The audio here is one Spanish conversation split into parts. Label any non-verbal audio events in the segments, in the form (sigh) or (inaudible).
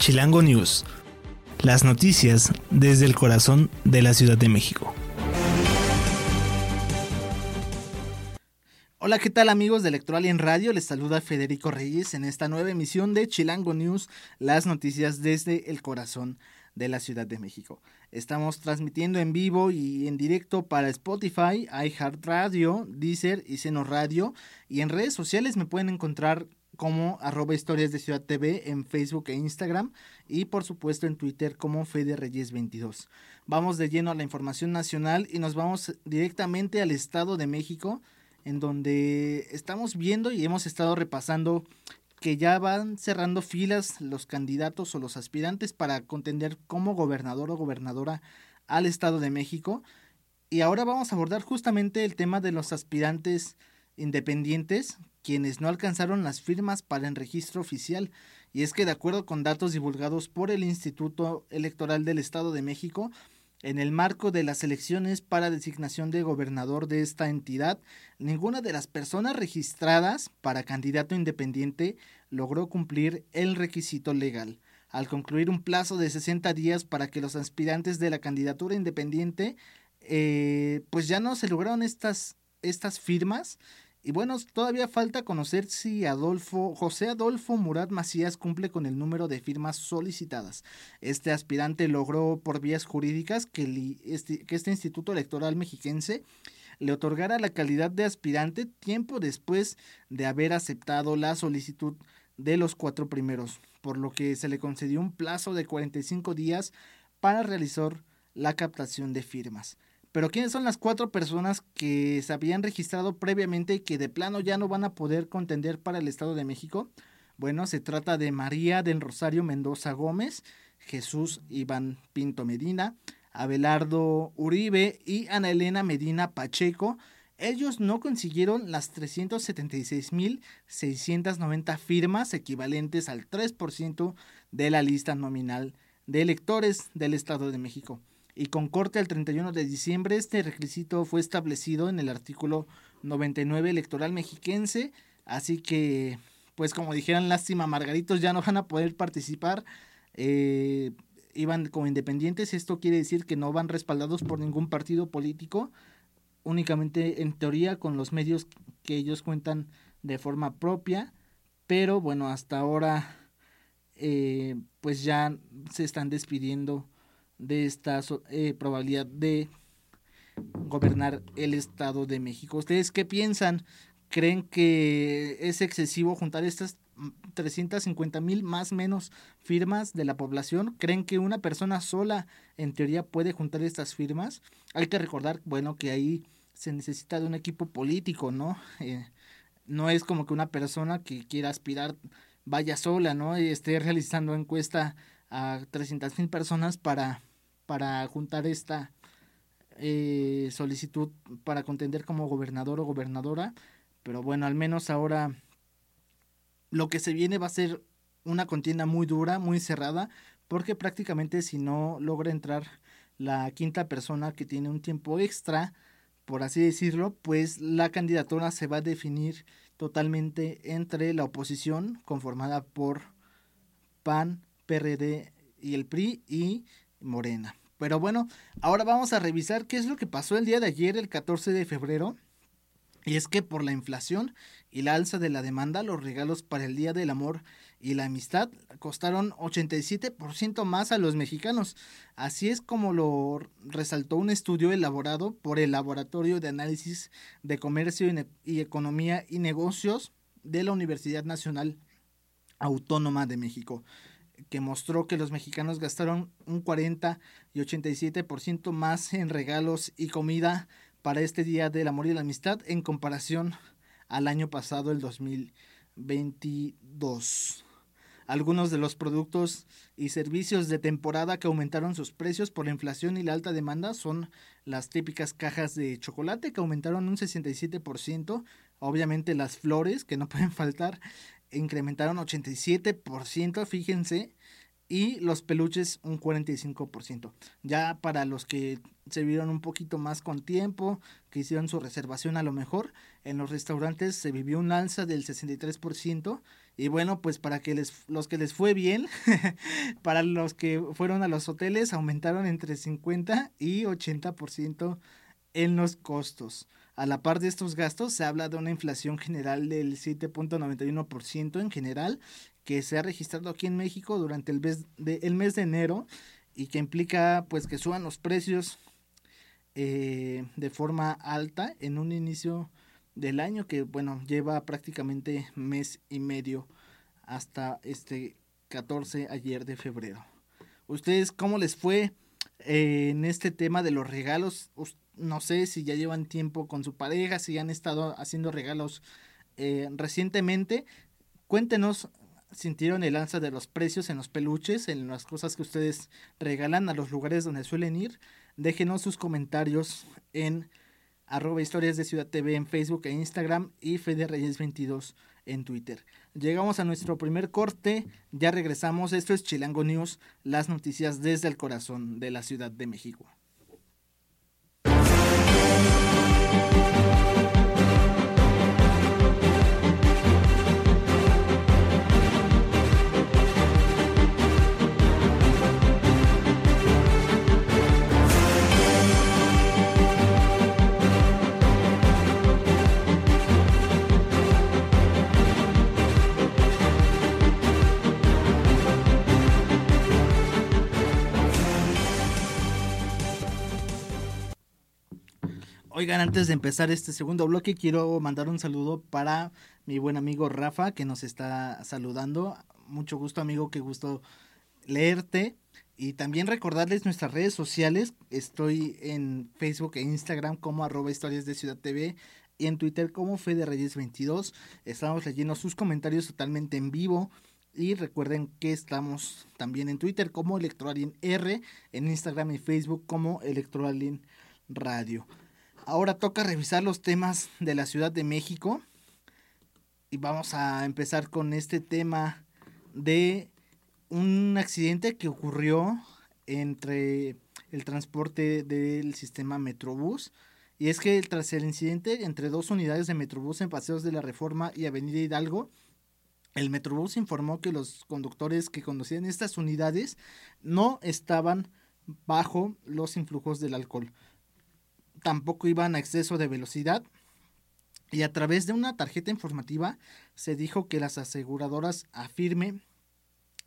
Chilango News. Las noticias desde el corazón de la Ciudad de México. Hola, ¿qué tal amigos de Electoral y en Radio? Les saluda Federico Reyes en esta nueva emisión de Chilango News, las noticias desde el corazón de la Ciudad de México. Estamos transmitiendo en vivo y en directo para Spotify, iHeartRadio, Deezer y Seno Radio. Y en redes sociales me pueden encontrar como arroba historias de Ciudad TV en Facebook e Instagram y por supuesto en Twitter como Fede Reyes 22. Vamos de lleno a la información nacional y nos vamos directamente al Estado de México en donde estamos viendo y hemos estado repasando que ya van cerrando filas los candidatos o los aspirantes para contender como gobernador o gobernadora al Estado de México. Y ahora vamos a abordar justamente el tema de los aspirantes independientes, quienes no alcanzaron las firmas para el registro oficial. Y es que de acuerdo con datos divulgados por el Instituto Electoral del Estado de México, en el marco de las elecciones para designación de gobernador de esta entidad, ninguna de las personas registradas para candidato independiente logró cumplir el requisito legal. Al concluir un plazo de 60 días para que los aspirantes de la candidatura independiente, eh, pues ya no se lograron estas, estas firmas y bueno, todavía falta conocer si Adolfo, José Adolfo Murat Macías cumple con el número de firmas solicitadas. Este aspirante logró por vías jurídicas que, este, que este Instituto Electoral Mexiquense le otorgara la calidad de aspirante tiempo después de haber aceptado la solicitud de los cuatro primeros, por lo que se le concedió un plazo de 45 días para realizar la captación de firmas. Pero ¿quiénes son las cuatro personas que se habían registrado previamente y que de plano ya no van a poder contender para el Estado de México? Bueno, se trata de María del Rosario Mendoza Gómez, Jesús Iván Pinto Medina, Abelardo Uribe y Ana Elena Medina Pacheco. Ellos no consiguieron las 376.690 firmas equivalentes al 3% de la lista nominal de electores del Estado de México y con corte al 31 de diciembre. Este requisito fue establecido en el artículo 99 electoral mexiquense, así que, pues como dijeran, lástima, Margaritos ya no van a poder participar. Eh, iban como independientes, esto quiere decir que no van respaldados por ningún partido político, únicamente en teoría con los medios que ellos cuentan de forma propia, pero bueno, hasta ahora eh, pues ya se están despidiendo de esta eh, probabilidad de gobernar el Estado de México. ¿Ustedes qué piensan? ¿Creen que es excesivo juntar estas 350 mil más menos firmas de la población? ¿Creen que una persona sola en teoría puede juntar estas firmas? Hay que recordar, bueno, que ahí se necesita de un equipo político, ¿no? Eh, no es como que una persona que quiera aspirar vaya sola, ¿no? Y esté realizando encuesta a 300 mil personas para para juntar esta eh, solicitud para contender como gobernador o gobernadora. Pero bueno, al menos ahora lo que se viene va a ser una contienda muy dura, muy cerrada, porque prácticamente si no logra entrar la quinta persona que tiene un tiempo extra, por así decirlo, pues la candidatura se va a definir totalmente entre la oposición conformada por PAN, PRD y el PRI y Morena. Pero bueno, ahora vamos a revisar qué es lo que pasó el día de ayer, el 14 de febrero. Y es que por la inflación y la alza de la demanda, los regalos para el Día del Amor y la Amistad costaron 87% más a los mexicanos. Así es como lo resaltó un estudio elaborado por el Laboratorio de Análisis de Comercio y Economía y Negocios de la Universidad Nacional Autónoma de México que mostró que los mexicanos gastaron un 40 y 87% más en regalos y comida para este Día del Amor y la Amistad en comparación al año pasado, el 2022. Algunos de los productos y servicios de temporada que aumentaron sus precios por la inflación y la alta demanda son las típicas cajas de chocolate que aumentaron un 67%, obviamente las flores que no pueden faltar, incrementaron 87%, fíjense, y los peluches un 45%. Ya para los que se vieron un poquito más con tiempo, que hicieron su reservación a lo mejor, en los restaurantes se vivió un alza del 63% y bueno, pues para que les, los que les fue bien, (laughs) para los que fueron a los hoteles aumentaron entre 50 y 80% en los costos. A la par de estos gastos, se habla de una inflación general del 7.91% en general que se ha registrado aquí en México durante el mes de, el mes de enero y que implica pues que suban los precios eh, de forma alta en un inicio del año que bueno lleva prácticamente mes y medio hasta este 14 ayer de febrero. ¿Ustedes cómo les fue eh, en este tema de los regalos? No sé si ya llevan tiempo con su pareja, si han estado haciendo regalos eh, recientemente. Cuéntenos sintieron el alza de los precios en los peluches, en las cosas que ustedes regalan a los lugares donde suelen ir. Déjenos sus comentarios en arroba historias de Ciudad TV en Facebook e Instagram y Fede Reyes 22 en Twitter. Llegamos a nuestro primer corte, ya regresamos. Esto es Chilango News, las noticias desde el corazón de la Ciudad de México. Oigan, antes de empezar este segundo bloque, quiero mandar un saludo para mi buen amigo Rafa, que nos está saludando. Mucho gusto, amigo, qué gusto leerte. Y también recordarles nuestras redes sociales. Estoy en Facebook e Instagram como arroba historias de Ciudad TV y en Twitter como Fede Reyes 22. Estamos leyendo sus comentarios totalmente en vivo. Y recuerden que estamos también en Twitter como Electroalien R, en Instagram y Facebook como Electroalien Radio. Ahora toca revisar los temas de la Ciudad de México. Y vamos a empezar con este tema de un accidente que ocurrió entre el transporte del sistema Metrobús. Y es que tras el incidente entre dos unidades de Metrobús en Paseos de la Reforma y Avenida Hidalgo, el Metrobús informó que los conductores que conducían estas unidades no estaban bajo los influjos del alcohol tampoco iban a exceso de velocidad. Y a través de una tarjeta informativa se dijo que las aseguradoras Afirme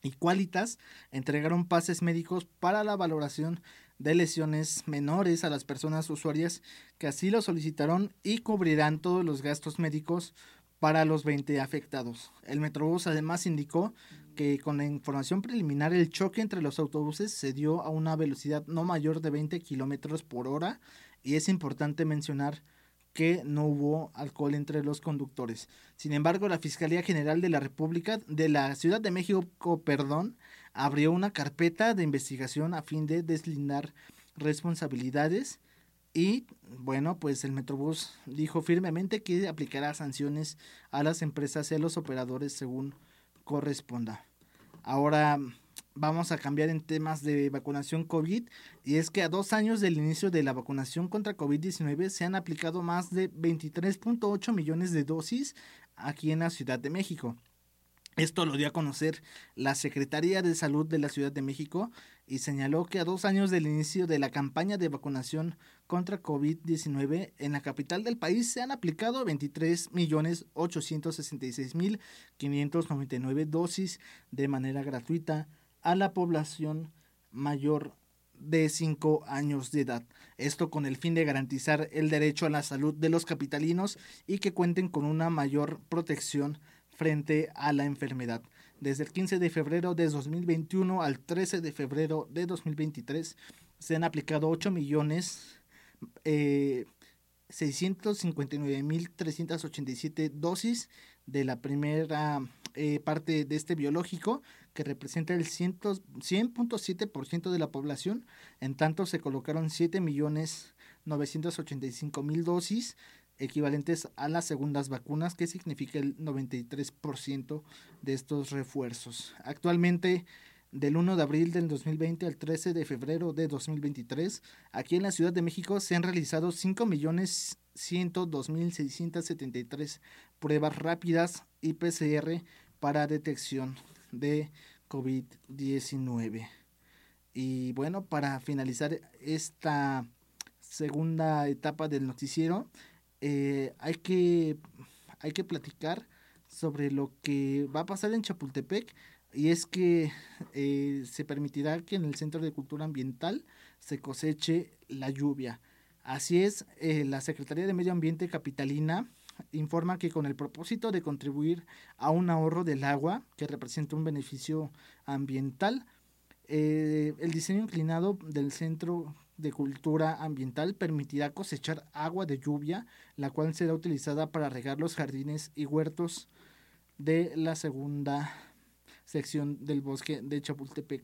y Qualitas entregaron pases médicos para la valoración de lesiones menores a las personas usuarias que así lo solicitaron y cubrirán todos los gastos médicos para los 20 afectados. El Metrobús además indicó que con la información preliminar el choque entre los autobuses se dio a una velocidad no mayor de 20 kilómetros por hora y es importante mencionar que no hubo alcohol entre los conductores. Sin embargo, la Fiscalía General de la República de la Ciudad de México, perdón, abrió una carpeta de investigación a fin de deslindar responsabilidades y bueno, pues el Metrobús dijo firmemente que aplicará sanciones a las empresas y a los operadores según corresponda. Ahora vamos a cambiar en temas de vacunación COVID y es que a dos años del inicio de la vacunación contra COVID-19 se han aplicado más de 23.8 millones de dosis aquí en la Ciudad de México. Esto lo dio a conocer la Secretaría de Salud de la Ciudad de México y señaló que a dos años del inicio de la campaña de vacunación contra COVID-19 en la capital del país se han aplicado 23.866.599 dosis de manera gratuita a la población mayor de 5 años de edad. Esto con el fin de garantizar el derecho a la salud de los capitalinos y que cuenten con una mayor protección frente a la enfermedad. Desde el 15 de febrero de 2021 al 13 de febrero de 2023 se han aplicado 8 millones eh, 659.387 dosis de la primera eh, parte de este biológico que representa el 100.7% de la población. En tanto, se colocaron 7.985.000 dosis equivalentes a las segundas vacunas, que significa el 93% de estos refuerzos. Actualmente del 1 de abril del 2020 al 13 de febrero de 2023, aquí en la Ciudad de México se han realizado 5.102.673 pruebas rápidas y PCR para detección de COVID-19. Y bueno, para finalizar esta segunda etapa del noticiero, eh, hay, que, hay que platicar sobre lo que va a pasar en Chapultepec y es que eh, se permitirá que en el Centro de Cultura Ambiental se coseche la lluvia. Así es, eh, la Secretaría de Medio Ambiente Capitalina informa que con el propósito de contribuir a un ahorro del agua que representa un beneficio ambiental, eh, el diseño inclinado del Centro de Cultura Ambiental permitirá cosechar agua de lluvia, la cual será utilizada para regar los jardines y huertos de la segunda sección del bosque de Chapultepec.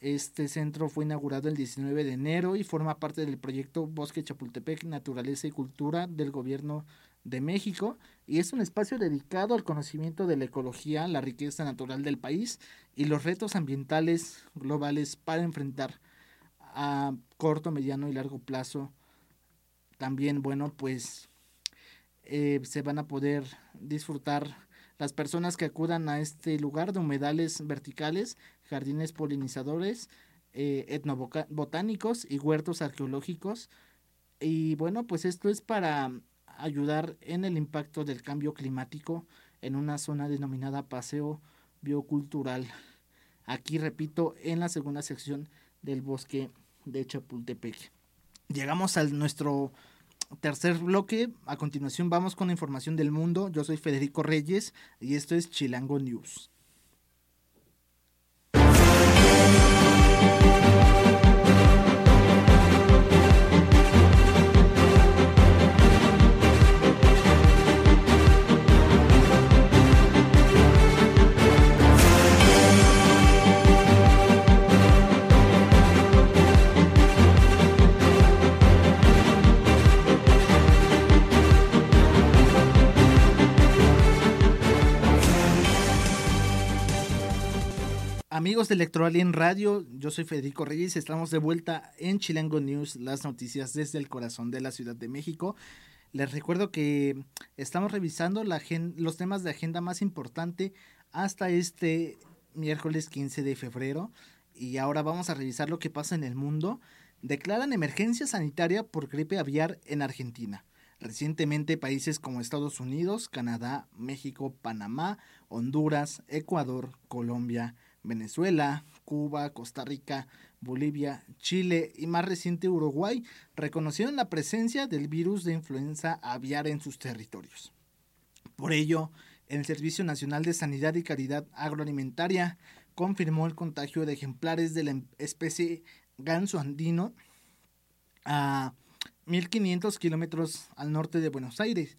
Este centro fue inaugurado el 19 de enero y forma parte del proyecto Bosque Chapultepec, Naturaleza y Cultura del Gobierno de México y es un espacio dedicado al conocimiento de la ecología, la riqueza natural del país y los retos ambientales globales para enfrentar a corto, mediano y largo plazo. También, bueno, pues eh, se van a poder disfrutar las personas que acudan a este lugar de humedales verticales, jardines polinizadores, eh, etnobotánicos y huertos arqueológicos. Y bueno, pues esto es para ayudar en el impacto del cambio climático en una zona denominada Paseo Biocultural. Aquí repito, en la segunda sección del bosque de Chapultepec. Llegamos a nuestro tercer bloque. A continuación vamos con la información del mundo. Yo soy Federico Reyes y esto es Chilango News. Amigos de Electroalien Radio, yo soy Federico Reyes, estamos de vuelta en Chilango News, las noticias desde el corazón de la Ciudad de México. Les recuerdo que estamos revisando los temas de agenda más importante hasta este miércoles 15 de febrero y ahora vamos a revisar lo que pasa en el mundo. Declaran emergencia sanitaria por gripe aviar en Argentina. Recientemente países como Estados Unidos, Canadá, México, Panamá, Honduras, Ecuador, Colombia, Venezuela, Cuba, Costa Rica, Bolivia, Chile y más reciente Uruguay reconocieron la presencia del virus de influenza aviar en sus territorios. Por ello, el Servicio Nacional de Sanidad y Caridad Agroalimentaria confirmó el contagio de ejemplares de la especie ganso andino a 1500 kilómetros al norte de Buenos Aires,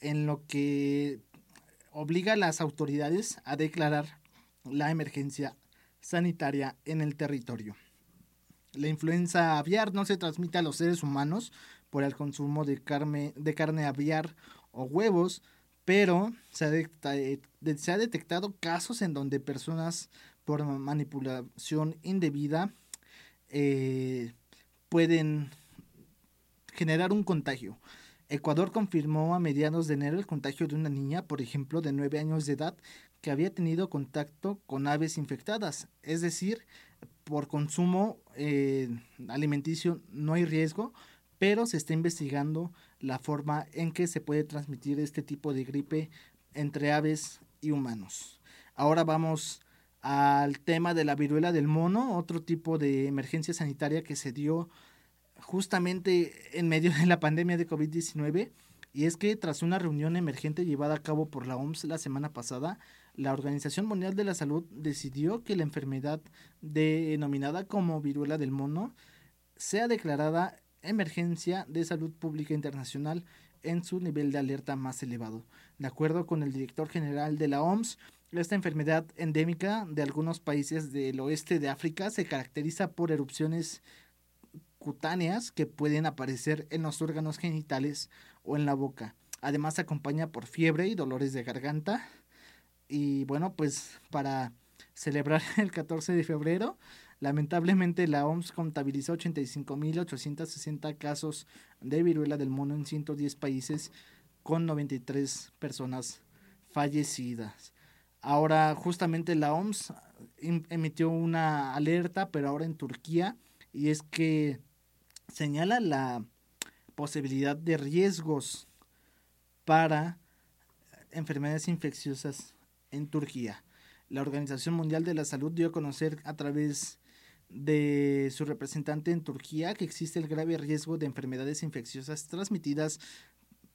en lo que obliga a las autoridades a declarar la emergencia sanitaria en el territorio. La influenza aviar no se transmite a los seres humanos por el consumo de carne, de carne aviar o huevos, pero se ha, eh, se ha detectado casos en donde personas por manipulación indebida eh, pueden generar un contagio. Ecuador confirmó a mediados de enero el contagio de una niña, por ejemplo, de 9 años de edad, que había tenido contacto con aves infectadas. Es decir, por consumo eh, alimenticio no hay riesgo, pero se está investigando la forma en que se puede transmitir este tipo de gripe entre aves y humanos. Ahora vamos al tema de la viruela del mono, otro tipo de emergencia sanitaria que se dio justamente en medio de la pandemia de COVID-19. Y es que tras una reunión emergente llevada a cabo por la OMS la semana pasada, la Organización Mundial de la Salud decidió que la enfermedad denominada como viruela del mono sea declarada emergencia de salud pública internacional en su nivel de alerta más elevado. De acuerdo con el director general de la OMS, esta enfermedad endémica de algunos países del oeste de África se caracteriza por erupciones cutáneas que pueden aparecer en los órganos genitales o en la boca. Además se acompaña por fiebre y dolores de garganta, y bueno, pues para celebrar (laughs) el 14 de febrero. Lamentablemente la OMS contabilizó 85.860 casos de viruela del mono en 110 países con 93 personas fallecidas. Ahora justamente la OMS em, emitió una alerta, pero ahora en Turquía, y es que señala la posibilidad de riesgos para enfermedades infecciosas en Turquía. La Organización Mundial de la Salud dio a conocer a través de su representante en Turquía que existe el grave riesgo de enfermedades infecciosas transmitidas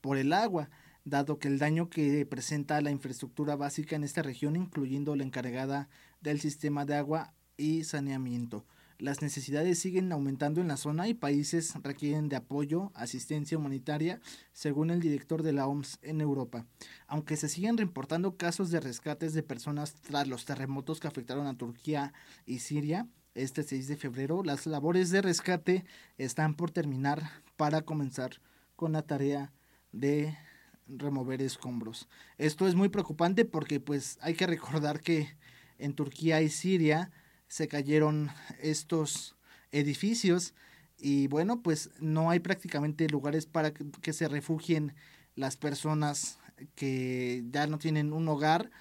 por el agua, dado que el daño que presenta la infraestructura básica en esta región, incluyendo la encargada del sistema de agua y saneamiento. Las necesidades siguen aumentando en la zona y países requieren de apoyo, asistencia humanitaria, según el director de la OMS en Europa. Aunque se siguen reportando casos de rescates de personas tras los terremotos que afectaron a Turquía y Siria, este 6 de febrero, las labores de rescate están por terminar para comenzar con la tarea de remover escombros. Esto es muy preocupante porque pues hay que recordar que en Turquía y Siria se cayeron estos edificios y bueno, pues no hay prácticamente lugares para que, se refugien las personas que ya no tienen un hogar.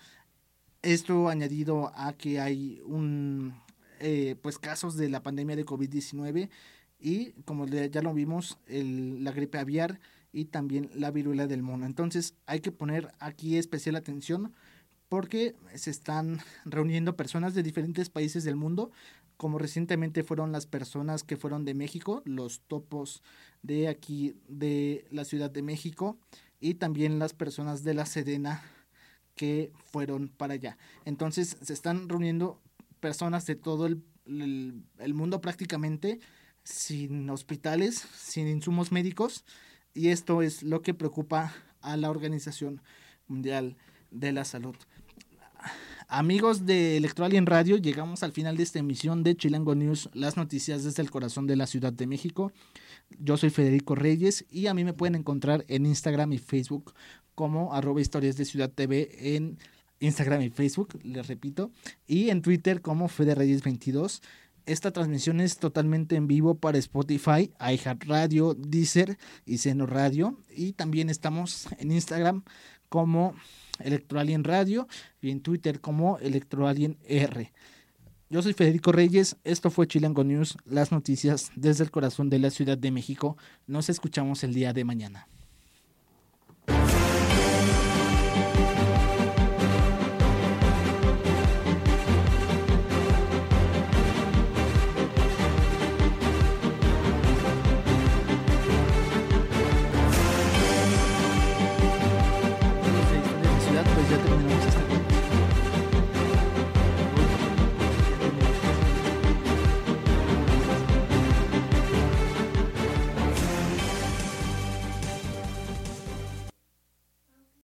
Esto añadido a que hay un eh, pues casos de la pandemia de COVID-19 y como ya lo vimos, el, la gripe aviar y también la viruela del mono. Entonces hay que poner aquí especial atención porque se están reuniendo personas de diferentes países del mundo, como recientemente fueron las personas que fueron de México, los topos de aquí de la Ciudad de México y también las personas de la Sedena que fueron para allá. Entonces se están reuniendo personas de todo el, el mundo prácticamente sin hospitales, sin insumos médicos y esto es lo que preocupa a la Organización Mundial de la Salud. Amigos de Electroalien Radio, llegamos al final de esta emisión de Chilango News, las noticias desde el corazón de la Ciudad de México. Yo soy Federico Reyes y a mí me pueden encontrar en Instagram y Facebook como arroba historias de Ciudad TV en Instagram y Facebook, les repito, y en Twitter como Fede Reyes 22. Esta transmisión es totalmente en vivo para Spotify, iHeartRadio, Deezer y Seno Radio. Y también estamos en Instagram como Electroalien Radio y en Twitter como Electroalien R. Yo soy Federico Reyes, esto fue Chilango News, las noticias desde el corazón de la Ciudad de México. Nos escuchamos el día de mañana.